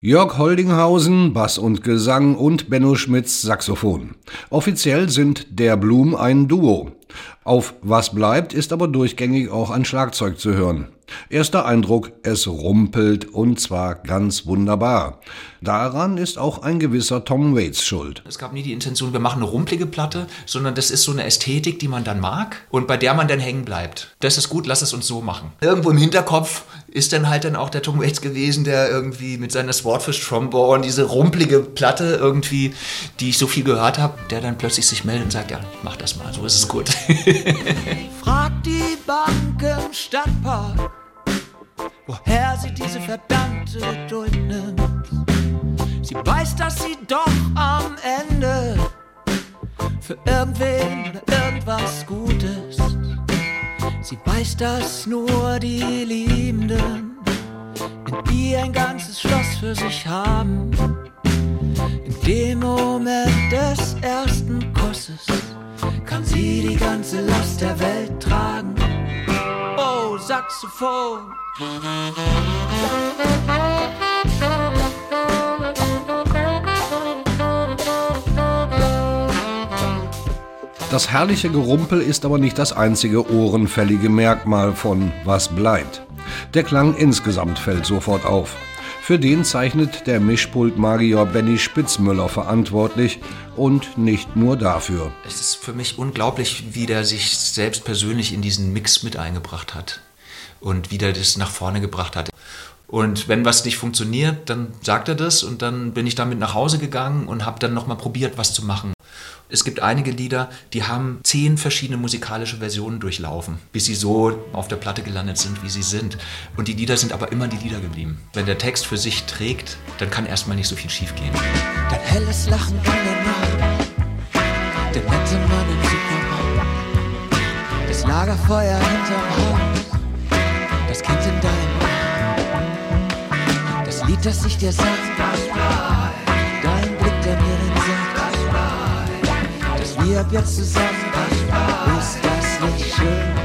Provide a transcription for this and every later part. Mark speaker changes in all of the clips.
Speaker 1: Jörg Holdinghausen, Bass und Gesang und Benno Schmitz, Saxophon. Offiziell sind der Blum ein Duo. Auf Was bleibt ist aber durchgängig auch ein Schlagzeug zu hören. Erster Eindruck, es rumpelt und zwar ganz wunderbar. Daran ist auch ein gewisser Tom Waits schuld.
Speaker 2: Es gab nie die Intention, wir machen eine rumpelige Platte, sondern das ist so eine Ästhetik, die man dann mag und bei der man dann hängen bleibt. Das ist gut, lass es uns so machen. Irgendwo im Hinterkopf ist dann halt dann auch der Tom Waits gewesen, der irgendwie mit seiner Swordfish Trombone diese rumpelige Platte irgendwie, die ich so viel gehört habe, der dann plötzlich sich meldet und sagt, ja, mach das mal, so ist es gut.
Speaker 3: Frag die Bank im Stadtpark woher sie diese verdammte Geduld nimmt. Sie weiß, dass sie doch am Ende für irgendwen irgendwas gut ist. Sie weiß, dass nur die Liebenden in ihr ein ganzes Schloss für sich haben. In dem Moment des ersten Kusses kann sie die ganze Last der Welt tragen. Oh, Saxophon.
Speaker 1: Das herrliche Gerumpel ist aber nicht das einzige ohrenfällige Merkmal von Was bleibt. Der Klang insgesamt fällt sofort auf. Für den zeichnet der Mischpult-Magier Benny Spitzmüller verantwortlich und nicht nur dafür.
Speaker 2: Es ist für mich unglaublich, wie der sich selbst persönlich in diesen Mix mit eingebracht hat und wie der das nach vorne gebracht hat. Und wenn was nicht funktioniert, dann sagt er das und dann bin ich damit nach Hause gegangen und habe dann nochmal probiert, was zu machen. Es gibt einige Lieder, die haben zehn verschiedene musikalische Versionen durchlaufen, bis sie so auf der Platte gelandet sind, wie sie sind. Und die Lieder sind aber immer die Lieder geblieben. Wenn der Text für sich trägt, dann kann erstmal nicht so viel schiefgehen.
Speaker 3: Dein helles Lachen in der Nacht, der nette Mann im Supermarkt, das Lagerfeuer hinterm Haus, das Kind in deinem Das Lied, das ich dir sang, ab jetzt zusammen, ist das nicht schön?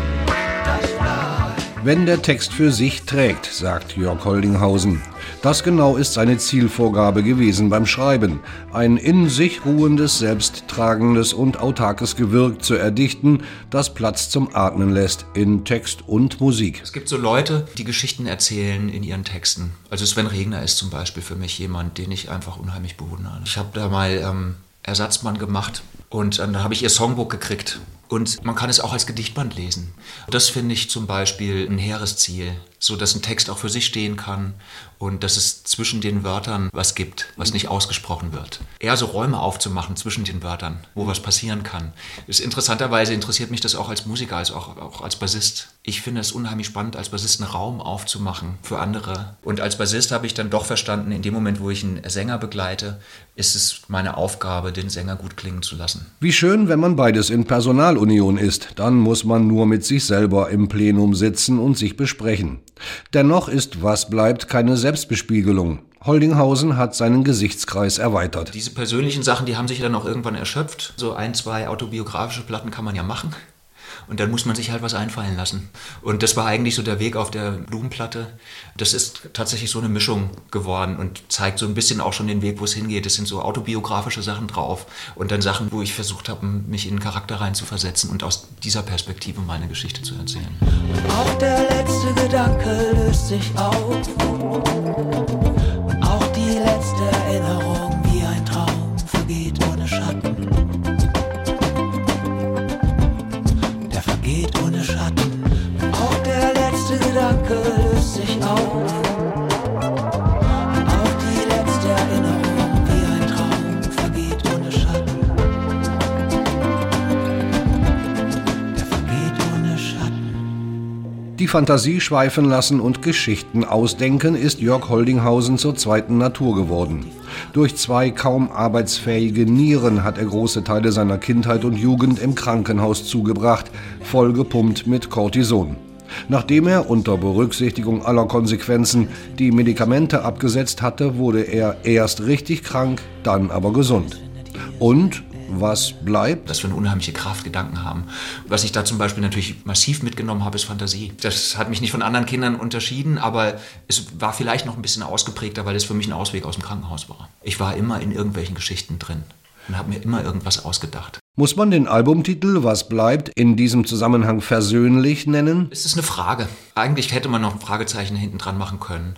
Speaker 1: Wenn der Text für sich trägt, sagt Jörg Holdinghausen. Das genau ist seine Zielvorgabe gewesen beim Schreiben. Ein in sich ruhendes, selbsttragendes und autarkes Gewirk zu erdichten, das Platz zum Atmen lässt in Text und Musik.
Speaker 2: Es gibt so Leute, die Geschichten erzählen in ihren Texten. Also Sven Regner ist zum Beispiel für mich jemand, den ich einfach unheimlich bewundere. Ich habe da mal ähm, Ersatzmann gemacht und dann habe ich ihr Songbook gekriegt und man kann es auch als Gedichtband lesen. Das finde ich zum Beispiel ein hehres Ziel, so dass ein Text auch für sich stehen kann und dass es zwischen den Wörtern was gibt, was nicht ausgesprochen wird. Eher so Räume aufzumachen zwischen den Wörtern, wo was passieren kann. Ist interessanterweise interessiert mich das auch als Musiker, als auch, auch als Bassist. Ich finde es unheimlich spannend, als Bassist einen Raum aufzumachen für andere. Und als Bassist habe ich dann doch verstanden, in dem Moment, wo ich einen Sänger begleite, ist es meine Aufgabe, den Sänger gut klingen zu lassen.
Speaker 1: Wie schön, wenn man beides in Personalunion ist. Dann muss man nur mit sich selber im Plenum sitzen und sich besprechen. Dennoch ist was bleibt keine Selbstbespiegelung. Holdinghausen hat seinen Gesichtskreis erweitert.
Speaker 2: Diese persönlichen Sachen, die haben sich dann auch irgendwann erschöpft. So ein, zwei autobiografische Platten kann man ja machen. Und dann muss man sich halt was einfallen lassen. Und das war eigentlich so der Weg auf der Blumenplatte. Das ist tatsächlich so eine Mischung geworden und zeigt so ein bisschen auch schon den Weg, wo es hingeht. Es sind so autobiografische Sachen drauf und dann Sachen, wo ich versucht habe, mich in einen Charakter reinzuversetzen und aus dieser Perspektive meine Geschichte zu erzählen.
Speaker 3: Auch der letzte Gedanke löst sich auf. Auch die letzte Erinnerung
Speaker 1: Fantasie schweifen lassen und Geschichten ausdenken ist Jörg Holdinghausen zur zweiten Natur geworden. Durch zwei kaum arbeitsfähige Nieren hat er große Teile seiner Kindheit und Jugend im Krankenhaus zugebracht, vollgepumpt mit Cortison. Nachdem er unter Berücksichtigung aller Konsequenzen die Medikamente abgesetzt hatte, wurde er erst richtig krank, dann aber gesund. Und was bleibt?
Speaker 2: Dass wir eine unheimliche Kraft, Gedanken haben. Was ich da zum Beispiel natürlich massiv mitgenommen habe, ist Fantasie. Das hat mich nicht von anderen Kindern unterschieden, aber es war vielleicht noch ein bisschen ausgeprägter, weil es für mich ein Ausweg aus dem Krankenhaus war. Ich war immer in irgendwelchen Geschichten drin und habe mir immer irgendwas ausgedacht.
Speaker 1: Muss man den Albumtitel Was bleibt in diesem Zusammenhang versöhnlich nennen?
Speaker 2: Es ist eine Frage. Eigentlich hätte man noch ein Fragezeichen hinten dran machen können.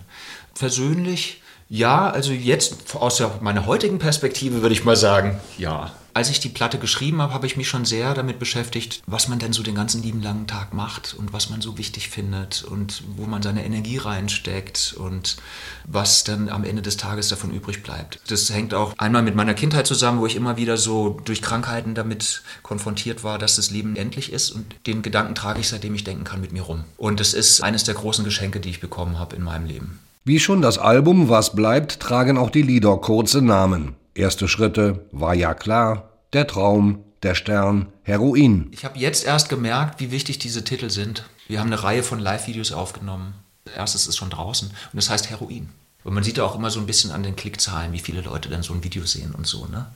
Speaker 2: Versöhnlich? Ja, also jetzt aus meiner heutigen Perspektive würde ich mal sagen, ja als ich die Platte geschrieben habe, habe ich mich schon sehr damit beschäftigt, was man denn so den ganzen lieben langen Tag macht und was man so wichtig findet und wo man seine Energie reinsteckt und was dann am Ende des Tages davon übrig bleibt. Das hängt auch einmal mit meiner Kindheit zusammen, wo ich immer wieder so durch Krankheiten damit konfrontiert war, dass das Leben endlich ist und den Gedanken trage ich, seitdem ich denken kann, mit mir rum. Und es ist eines der großen Geschenke, die ich bekommen habe in meinem Leben.
Speaker 1: Wie schon das Album Was bleibt, tragen auch die Lieder kurze Namen. Erste Schritte war ja klar, der Traum, der Stern, Heroin.
Speaker 2: Ich habe jetzt erst gemerkt, wie wichtig diese Titel sind. Wir haben eine Reihe von Live-Videos aufgenommen. Erstes ist schon draußen und das heißt Heroin. Und man sieht ja auch immer so ein bisschen an den Klickzahlen, wie viele Leute dann so ein Video sehen und so. Ne?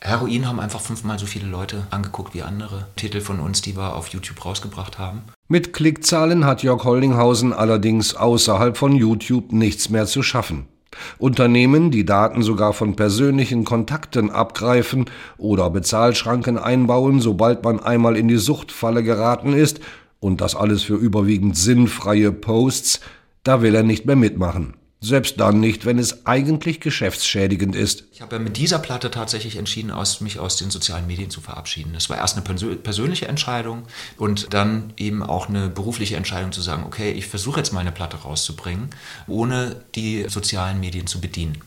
Speaker 2: Heroin haben einfach fünfmal so viele Leute angeguckt wie andere Titel von uns, die wir auf YouTube rausgebracht haben.
Speaker 1: Mit Klickzahlen hat Jörg Holdinghausen allerdings außerhalb von YouTube nichts mehr zu schaffen. Unternehmen, die Daten sogar von persönlichen Kontakten abgreifen oder Bezahlschranken einbauen, sobald man einmal in die Suchtfalle geraten ist, und das alles für überwiegend sinnfreie Posts, da will er nicht mehr mitmachen. Selbst dann nicht, wenn es eigentlich geschäftsschädigend ist.
Speaker 2: Ich habe ja mit dieser Platte tatsächlich entschieden, aus, mich aus den sozialen Medien zu verabschieden. Das war erst eine persönliche Entscheidung und dann eben auch eine berufliche Entscheidung zu sagen, okay, ich versuche jetzt mal eine Platte rauszubringen, ohne die sozialen Medien zu bedienen.